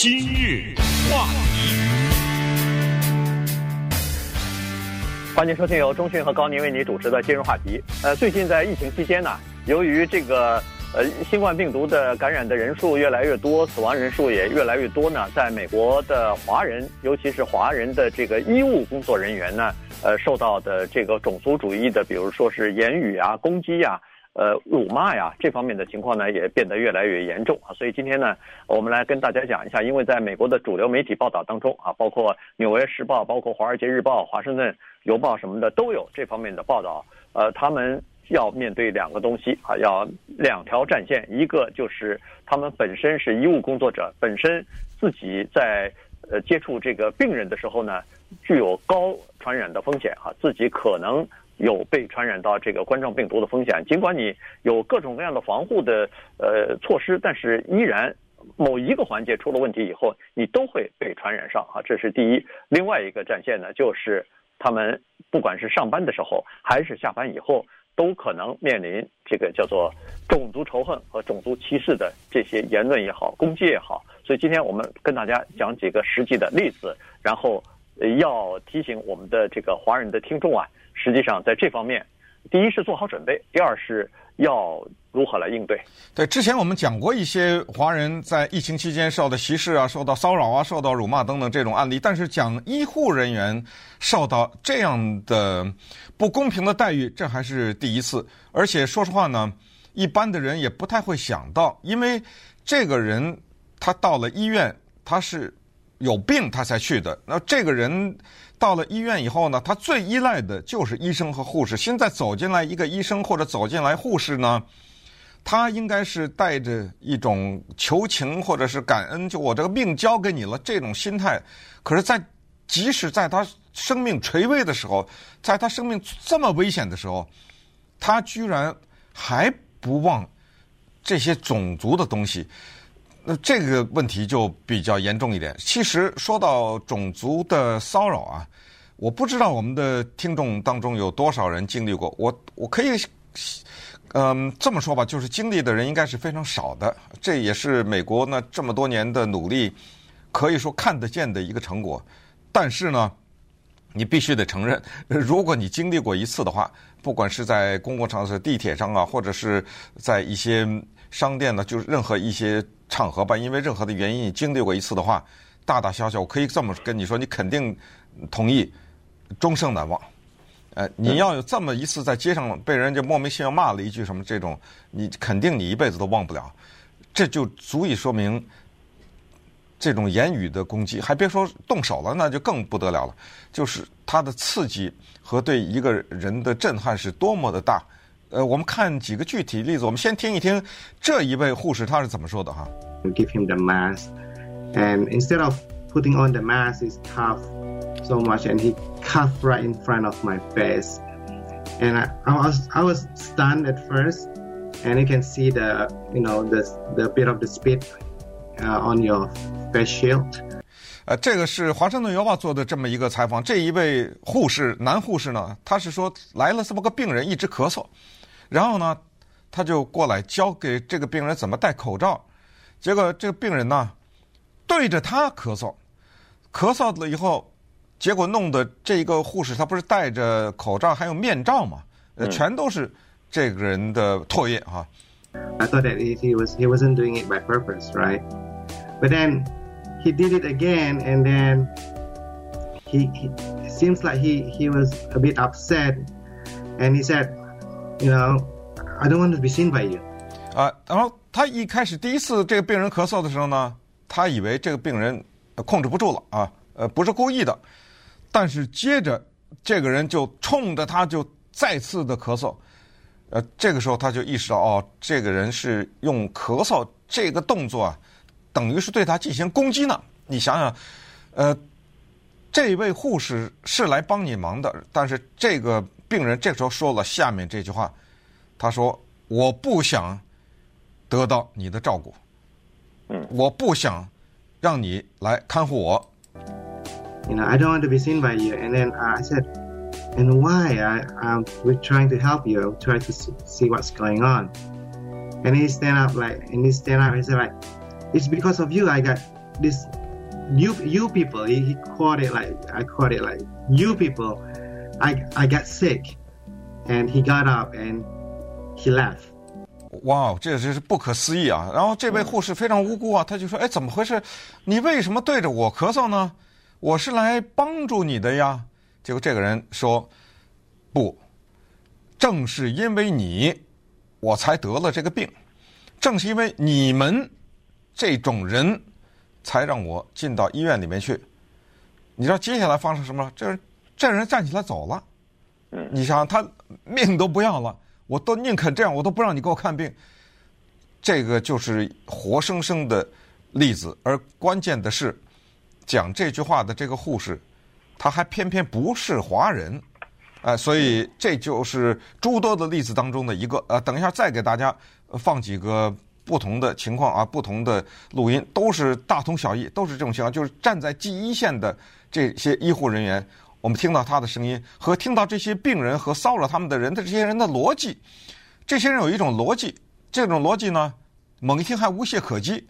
今日话题，欢迎收听由中讯和高宁为你主持的今日话题。呃，最近在疫情期间呢，由于这个呃新冠病毒的感染的人数越来越多，死亡人数也越来越多呢，在美国的华人，尤其是华人的这个医务工作人员呢，呃，受到的这个种族主义的，比如说是言语啊、攻击呀。呃，辱骂呀，这方面的情况呢，也变得越来越严重啊。所以今天呢，我们来跟大家讲一下，因为在美国的主流媒体报道当中啊，包括《纽约时报》、包括《华尔街日报》、《华盛顿邮报》什么的，都有这方面的报道。呃，他们要面对两个东西啊，要两条战线，一个就是他们本身是医务工作者，本身自己在呃接触这个病人的时候呢，具有高传染的风险啊，自己可能。有被传染到这个冠状病毒的风险，尽管你有各种各样的防护的呃措施，但是依然某一个环节出了问题以后，你都会被传染上啊，这是第一。另外一个战线呢，就是他们不管是上班的时候还是下班以后，都可能面临这个叫做种族仇恨和种族歧视的这些言论也好，攻击也好。所以今天我们跟大家讲几个实际的例子，然后要提醒我们的这个华人的听众啊。实际上，在这方面，第一是做好准备，第二是要如何来应对。对，之前我们讲过一些华人在疫情期间受到歧视啊、受到骚扰啊、受到辱骂等等这种案例，但是讲医护人员受到这样的不公平的待遇，这还是第一次。而且说实话呢，一般的人也不太会想到，因为这个人他到了医院，他是有病他才去的，那这个人。到了医院以后呢，他最依赖的就是医生和护士。现在走进来一个医生或者走进来护士呢，他应该是带着一种求情或者是感恩，就我这个命交给你了这种心态。可是，在即使在他生命垂危的时候，在他生命这么危险的时候，他居然还不忘这些种族的东西。那这个问题就比较严重一点。其实说到种族的骚扰啊，我不知道我们的听众当中有多少人经历过。我我可以，嗯，这么说吧，就是经历的人应该是非常少的。这也是美国呢这么多年的努力，可以说看得见的一个成果。但是呢，你必须得承认，如果你经历过一次的话，不管是在公共场所、地铁上啊，或者是在一些商店呢，就是任何一些。场合吧，因为任何的原因，你经历过一次的话，大大小小，我可以这么跟你说，你肯定同意，终生难忘。呃，你要有这么一次在街上被人家莫名其妙骂了一句什么这种，你肯定你一辈子都忘不了。这就足以说明，这种言语的攻击，还别说动手了，那就更不得了了。就是它的刺激和对一个人的震撼是多么的大。呃，我们看几个具体例子。我们先听一听这一位护士他是怎么说的哈。Give him the mask, and instead of putting on the mask, is tough so much, and he coughed right in front of my face, and I, I was I was stunned at first, and you can see the you know the the bit of the spit uh, on your face shield. 呃，这个是华盛顿邮报做的这么一个采访。这一位护士，男护士呢，他是说来了这么个病人，一直咳嗽。 然后呢，他就过来教给这个病人怎么戴口罩。结果这个病人呢，对着他咳嗽，咳嗽了以后，结果弄得这个护士他不是戴着口罩还有面罩嘛？呃，全都是这个人的唾液哈。I thought that he was he wasn't doing it by purpose, right? But then he did it again, and then he, he seems like he he was a bit upset, and he said. You know, I don't want to be seen by you. 啊，然后他一开始第一次这个病人咳嗽的时候呢，他以为这个病人控制不住了啊，呃，不是故意的。但是接着这个人就冲着他就再次的咳嗽，呃，这个时候他就意识到哦，这个人是用咳嗽这个动作啊，等于是对他进行攻击呢。你想想，呃，这位护士是来帮你忙的，但是这个。病人这时候说了下面这句话，他说：“我不想得到你的照顾，嗯，我不想让你来看护我。” You know, I don't want to be seen by you. And then I said, "And why? I, I'm we're trying to help you. Try to see what's going on." And he stand up like, and he stand up and said like, "It's because of you. I got this you you people. He, he called it like I called it like you people. I I got sick, and he got up and he left. 哇，这真是不可思议啊！然后这位护士非常无辜啊，他就说：“哎，怎么回事？你为什么对着我咳嗽呢？我是来帮助你的呀。”结果这个人说：“不，正是因为你，我才得了这个病。正是因为你们这种人，才让我进到医院里面去。你知道接下来发生什么了？这这人站起来走了。你想他命都不要了。”我都宁肯这样，我都不让你给我看病。这个就是活生生的例子，而关键的是，讲这句话的这个护士，他还偏偏不是华人，呃，所以这就是诸多的例子当中的一个。呃，等一下再给大家放几个不同的情况啊，不同的录音，都是大同小异，都是这种情况，就是站在第一线的这些医护人员。我们听到他的声音和听到这些病人和骚扰他们的人的这些人的逻辑，这些人有一种逻辑，这种逻辑呢，猛一听还无懈可击，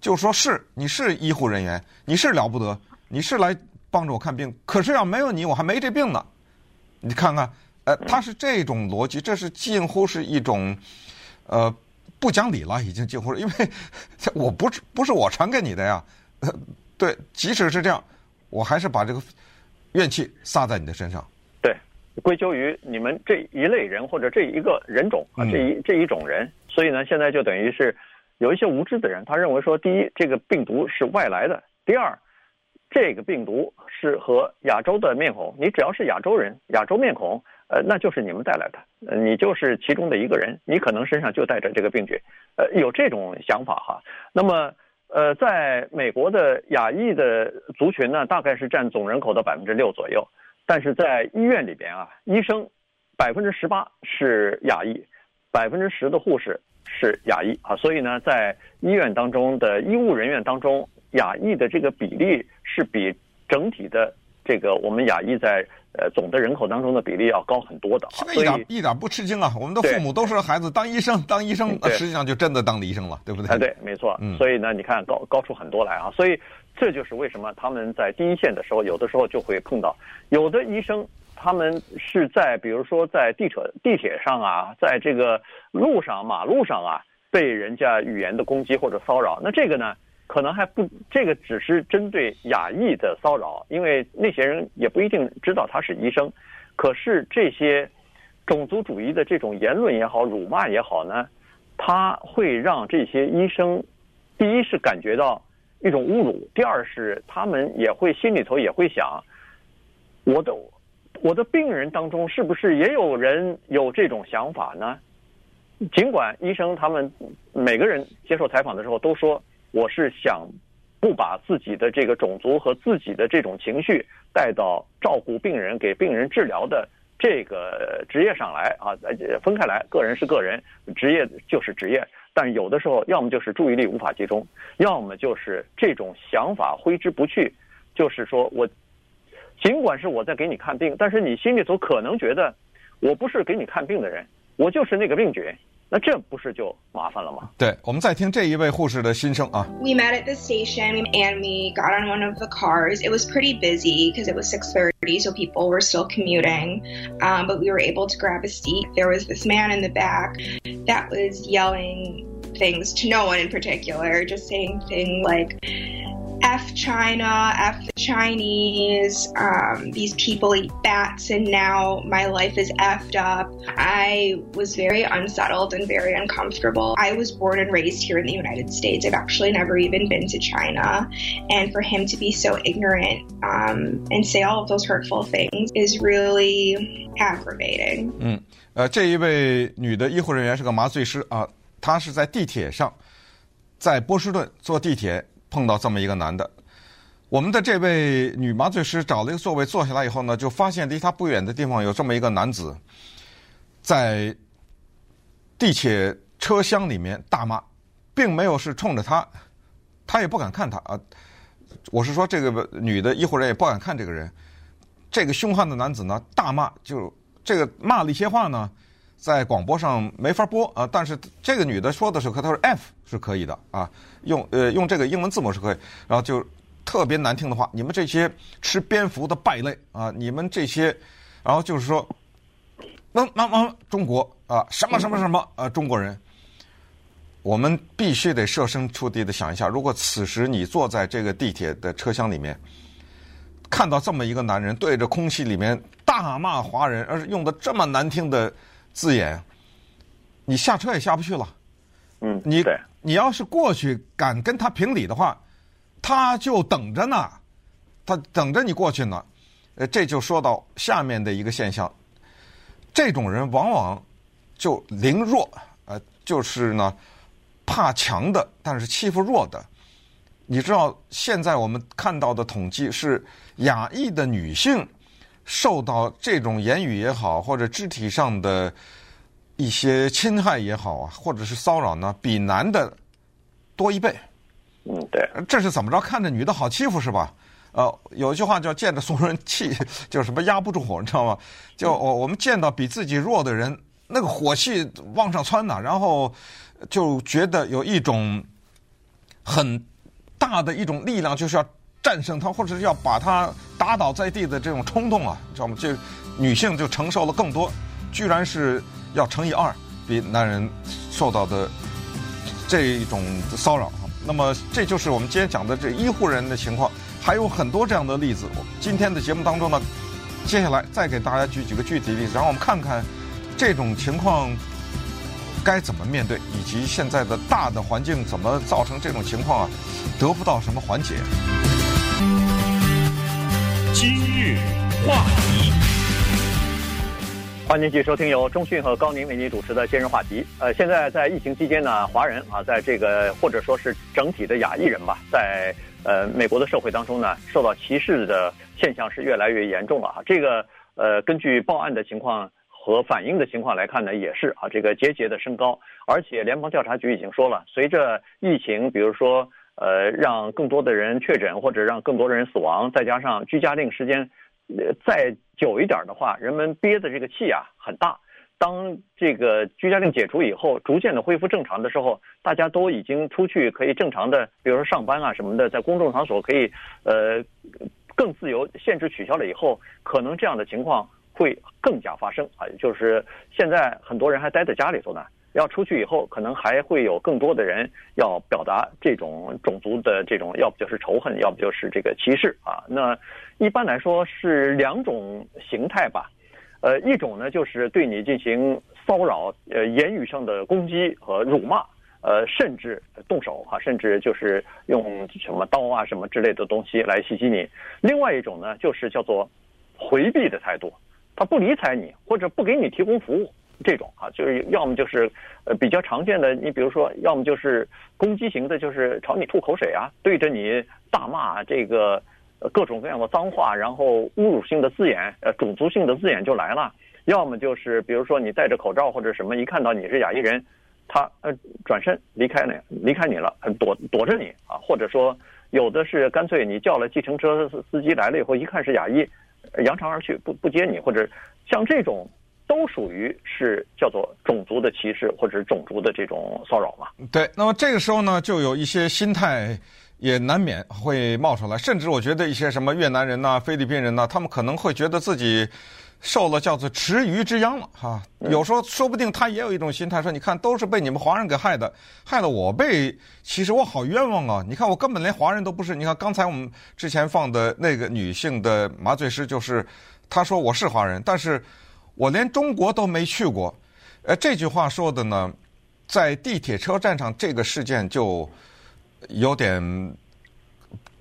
就说是你是医护人员，你是了不得，你是来帮助我看病，可是要没有你我还没这病呢。你看看，呃，他是这种逻辑，这是近乎是一种，呃，不讲理了，已经近乎是，因为 我不是不是我传给你的呀，呃，对，即使是这样，我还是把这个。怨气撒在你的身上，对，归咎于你们这一类人或者这一个人种啊，这一这一种人，所以呢，现在就等于是有一些无知的人，他认为说，第一，这个病毒是外来的；第二，这个病毒是和亚洲的面孔，你只要是亚洲人、亚洲面孔，呃，那就是你们带来的，呃，你就是其中的一个人，你可能身上就带着这个病菌，呃，有这种想法哈。那么。呃，在美国的亚裔的族群呢，大概是占总人口的百分之六左右。但是在医院里边啊，医生百分之十八是亚裔，百分之十的护士是亚裔啊。所以呢，在医院当中的医务人员当中，亚裔的这个比例是比整体的这个我们亚裔在。呃，总的人口当中的比例要高很多的一点一点不吃惊啊。我们的父母都是孩子当医生，当医生，实际上就真的当了医生了，对不对？哎，对，没错。嗯，所以呢，你看高高出很多来啊。所以这就是为什么他们在第一线的时候，有的时候就会碰到有的医生，他们是在比如说在地铁地铁上啊，在这个路上马路上啊，被人家语言的攻击或者骚扰。那这个呢？可能还不，这个只是针对亚裔的骚扰，因为那些人也不一定知道他是医生。可是这些种族主义的这种言论也好，辱骂也好呢，他会让这些医生，第一是感觉到一种侮辱，第二是他们也会心里头也会想，我的我的病人当中是不是也有人有这种想法呢？尽管医生他们每个人接受采访的时候都说。我是想不把自己的这个种族和自己的这种情绪带到照顾病人、给病人治疗的这个职业上来啊，分开来，个人是个人，职业就是职业。但有的时候，要么就是注意力无法集中，要么就是这种想法挥之不去。就是说我尽管是我在给你看病，但是你心里头可能觉得我不是给你看病的人，我就是那个病菌。那这不是就麻烦了吗？对，我们再听这一位护士的心声啊。We met at the station and we got on one of the cars. It was pretty busy because it was 6:30, so people were still commuting. Um, but we were able to grab a seat. There was this man in the back that was yelling things to no one in particular, just saying things like F China, F the Chinese, um, these people eat bats, and now my life is effed up. I was very unsettled and very uncomfortable. I was born and raised here in the United States. I've actually never even been to China. And for him to be so ignorant um, and say all of those hurtful things is really aggravating. 嗯，呃，这一位女的医护人员是个麻醉师啊，她是在地铁上，在波士顿坐地铁。 碰到这么一个男的，我们的这位女麻醉师找了一个座位坐下来以后呢，就发现离他不远的地方有这么一个男子，在地铁车厢里面大骂，并没有是冲着他，他也不敢看他啊。我是说，这个女的医护人也不敢看这个人。这个凶悍的男子呢，大骂，就这个骂了一些话呢，在广播上没法播啊。但是这个女的说的时候，她说 F 是可以的啊，用呃用这个英文字母是可以，然后就特别难听的话，你们这些吃蝙蝠的败类啊，你们这些，然后就是说，那那那中国啊，什么什么什么啊，中国人。我们必须得设身处地的想一下，如果此时你坐在这个地铁的车厢里面，看到这么一个男人对着空气里面大骂华人，而是用的这么难听的字眼，你下车也下不去了。嗯，你你要是过去敢跟他评理的话，他就等着呢，他等着你过去呢。呃，这就说到下面的一个现象，这种人往往就凌弱，呃，就是呢。怕强的，但是欺负弱的。你知道，现在我们看到的统计是，亚裔的女性受到这种言语也好，或者肢体上的一些侵害也好啊，或者是骚扰呢，比男的多一倍。嗯，对。这是怎么着？看着女的好欺负是吧？呃，有一句话叫“见着怂人气”，就什么压不住火，你知道吗？就我我们见到比自己弱的人，那个火气往上窜呐，然后。就觉得有一种很大的一种力量，就是要战胜他，或者是要把他打倒在地的这种冲动啊，知道吗？这女性就承受了更多，居然是要乘以二，比男人受到的这一种骚扰。那么，这就是我们今天讲的这医护人的情况，还有很多这样的例子。今天的节目当中呢，接下来再给大家举几个具体例子，然后我们看看这种情况。该怎么面对，以及现在的大的环境怎么造成这种情况啊？得不到什么缓解？今日话题，欢迎继续收听由中讯和高宁为您主持的今日话题。呃，现在在疫情期间呢，华人啊，在这个或者说是整体的亚裔人吧，在呃美国的社会当中呢，受到歧视的现象是越来越严重了啊。这个呃，根据报案的情况。和反映的情况来看呢，也是啊，这个节节的升高，而且联邦调查局已经说了，随着疫情，比如说呃，让更多的人确诊或者让更多的人死亡，再加上居家令时间呃再久一点的话，人们憋的这个气啊很大。当这个居家令解除以后，逐渐的恢复正常的时候，大家都已经出去可以正常的，比如说上班啊什么的，在公众场所可以呃更自由，限制取消了以后，可能这样的情况。会更加发生啊，就是现在很多人还待在家里头呢，要出去以后，可能还会有更多的人要表达这种种族的这种，要不就是仇恨，要不就是这个歧视啊。那一般来说是两种形态吧，呃，一种呢就是对你进行骚扰，呃，言语上的攻击和辱骂，呃，甚至动手哈，甚至就是用什么刀啊什么之类的东西来袭击你。另外一种呢，就是叫做回避的态度。他不理睬你，或者不给你提供服务，这种啊，就是要么就是呃比较常见的，你比如说，要么就是攻击型的，就是朝你吐口水啊，对着你大骂这个各种各样的脏话，然后侮辱性的字眼，呃，种族性的字眼就来了。要么就是比如说你戴着口罩或者什么，一看到你是亚裔人，他呃转身离开了，离开你了，躲躲着你啊，或者说有的是干脆你叫了计程车司机来了以后，一看是亚裔。扬长而去，不不接你，或者像这种，都属于是叫做种族的歧视，或者是种族的这种骚扰嘛。对，那么这个时候呢，就有一些心态也难免会冒出来，甚至我觉得一些什么越南人呐、菲律宾人呐，他们可能会觉得自己。受了叫做池鱼之殃了哈，有时候说不定他也有一种心态，说你看都是被你们华人给害的，害得我被，其实我好冤枉啊！你看我根本连华人都不是。你看刚才我们之前放的那个女性的麻醉师，就是她说我是华人，但是我连中国都没去过。呃，这句话说的呢，在地铁车站上这个事件就有点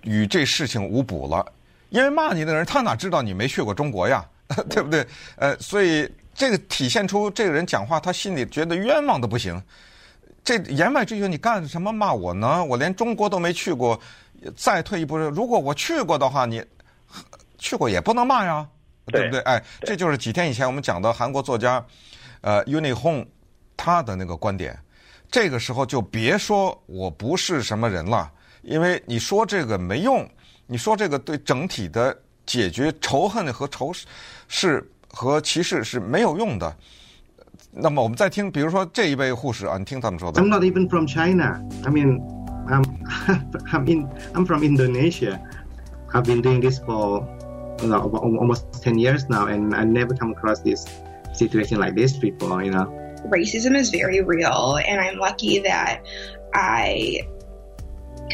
与这事情无补了，因为骂你的人他哪知道你没去过中国呀？对不对？呃，所以这个体现出这个人讲话，他心里觉得冤枉的不行。这言外之意，你干什么骂我呢？我连中国都没去过。再退一步说，如果我去过的话，你去过也不能骂呀，对不对？哎，这就是几天以前我们讲的韩国作家呃，Uni Hong 他的那个观点。这个时候就别说我不是什么人了，因为你说这个没用，你说这个对整体的。解决仇恨和仇视和歧视是没有用的。那么我们再听，比如说这一位护士啊，你听他们说的。I'm not even from China. I mean, I'm I'm in I'm from Indonesia. I've been doing this for you know, almost ten years now, and I never come across this situation like this before. You know. Racism is very real, and I'm lucky that I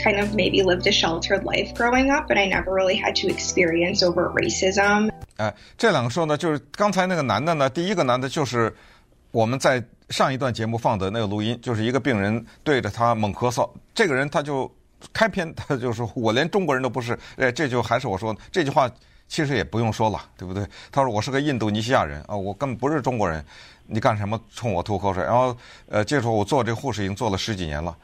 kind of maybe lived a sheltered life growing up, but I never really had to experience overt racism. 哎，这两个说呢，就是刚才那个男的呢，第一个男的就是我们在上一段节目放的那个录音，就是一个病人对着他猛咳嗽，这个人他就开篇他就说：“我连中国人都不是。”哎，这就还是我说这句话， 其实也不用说了，对不对？他说：“我是个印度尼西亚人啊，我根本不是中国人，你干什么冲我吐口水？”然后呃，接着说我做这护士已经做了十几年了。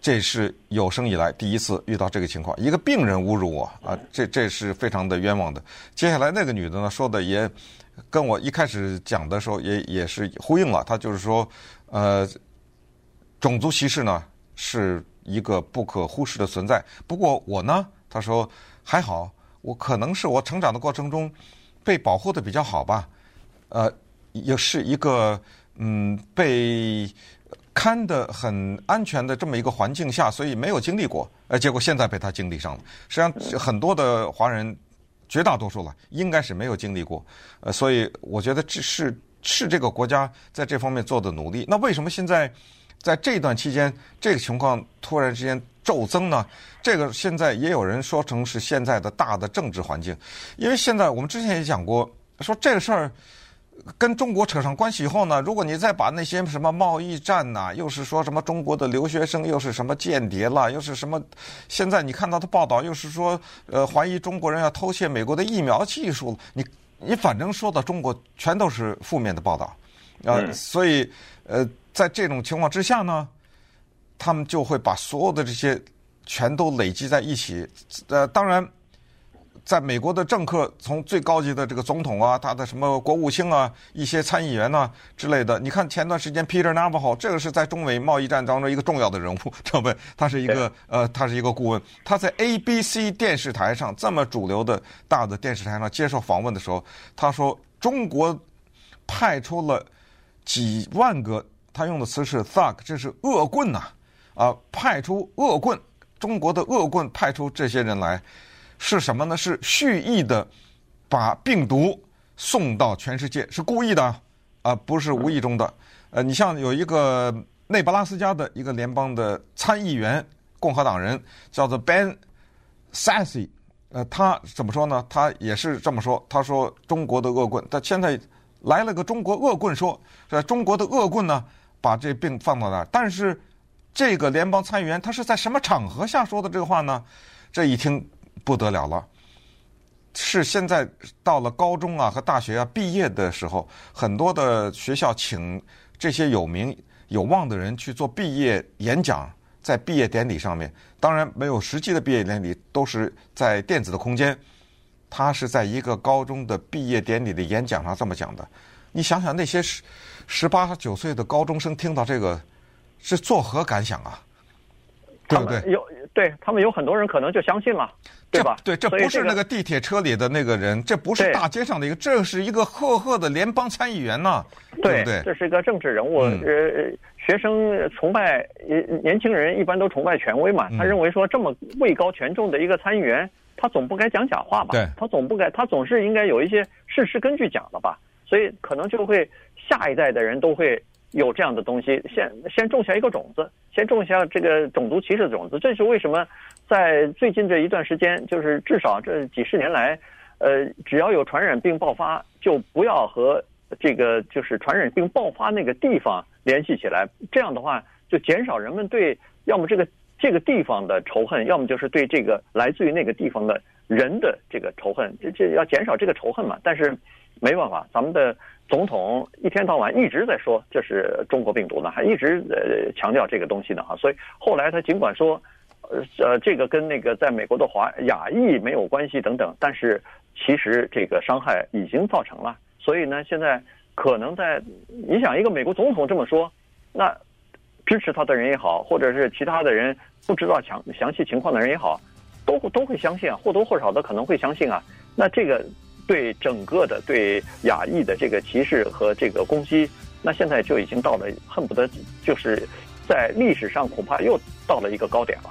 这是有生以来第一次遇到这个情况，一个病人侮辱我啊，这这是非常的冤枉的。接下来那个女的呢，说的也跟我一开始讲的时候也也是呼应了，她就是说，呃，种族歧视呢是一个不可忽视的存在。不过我呢，她说还好，我可能是我成长的过程中被保护的比较好吧，呃，也是一个嗯被。看的很安全的这么一个环境下，所以没有经历过，呃，结果现在被他经历上了。实际上，很多的华人，绝大多数了，应该是没有经历过，呃，所以我觉得这是是这个国家在这方面做的努力。那为什么现在在这段期间，这个情况突然之间骤增呢？这个现在也有人说成是现在的大的政治环境，因为现在我们之前也讲过，说这个事儿。跟中国扯上关系以后呢，如果你再把那些什么贸易战呐、啊，又是说什么中国的留学生，又是什么间谍了，又是什么，现在你看到的报道又是说，呃，怀疑中国人要偷窃美国的疫苗技术，你你反正说到中国，全都是负面的报道，啊、呃，所以呃，在这种情况之下呢，他们就会把所有的这些全都累积在一起，呃，当然。在美国的政客，从最高级的这个总统啊，他的什么国务卿啊，一些参议员呐、啊、之类的，你看前段时间 Peter Navajo，这个是在中美贸易战当中一个重要的人物，知道不？他是一个呃，他是一个顾问，他在 ABC 电视台上这么主流的大的电视台上接受访问的时候，他说中国派出了几万个，他用的词是 thug，这是恶棍呐，啊，啊派出恶棍，中国的恶棍派出这些人来。是什么呢？是蓄意的把病毒送到全世界，是故意的啊、不是无意中的。呃，你像有一个内布拉斯加的一个联邦的参议员，共和党人，叫做 Ben Sasse，呃，他怎么说呢？他也是这么说，他说中国的恶棍，他现在来了个中国恶棍说，说中国的恶棍呢，把这病放到那儿。但是这个联邦参议员他是在什么场合下说的这个话呢？这一听。不得了了，是现在到了高中啊和大学啊毕业的时候，很多的学校请这些有名有望的人去做毕业演讲，在毕业典礼上面，当然没有实际的毕业典礼，都是在电子的空间。他是在一个高中的毕业典礼的演讲上这么讲的。你想想那些十十八九岁的高中生听到这个，是作何感想啊？对不对？有对他们有很多人可能就相信了。对吧？对，这不是那个地铁车里的那个人，这不是大街上的一个，这是一个赫赫的联邦参议员呐，对不对？这是一个政治人物。呃、嗯，学生崇拜年轻人一般都崇拜权威嘛。他认为说这么位高权重的一个参议员，他总不该讲假话吧？对，他总不该，他总是应该有一些事实根据讲的吧？所以可能就会下一代的人都会有这样的东西，先先种下一个种子，先种下这个种族歧视的种子。这是为什么？在最近这一段时间，就是至少这几十年来，呃，只要有传染病爆发，就不要和这个就是传染病爆发那个地方联系起来。这样的话，就减少人们对要么这个这个地方的仇恨，要么就是对这个来自于那个地方的人的这个仇恨。这这要减少这个仇恨嘛？但是没办法，咱们的总统一天到晚一直在说这是中国病毒呢，还一直呃强调这个东西呢啊。所以后来他尽管说。呃呃，这个跟那个在美国的华亚裔没有关系等等，但是其实这个伤害已经造成了，所以呢，现在可能在你想一个美国总统这么说，那支持他的人也好，或者是其他的人不知道详详细情况的人也好，都都会相信啊，或多或少的可能会相信啊。那这个对整个的对亚裔的这个歧视和这个攻击，那现在就已经到了恨不得就是在历史上恐怕又到了一个高点了。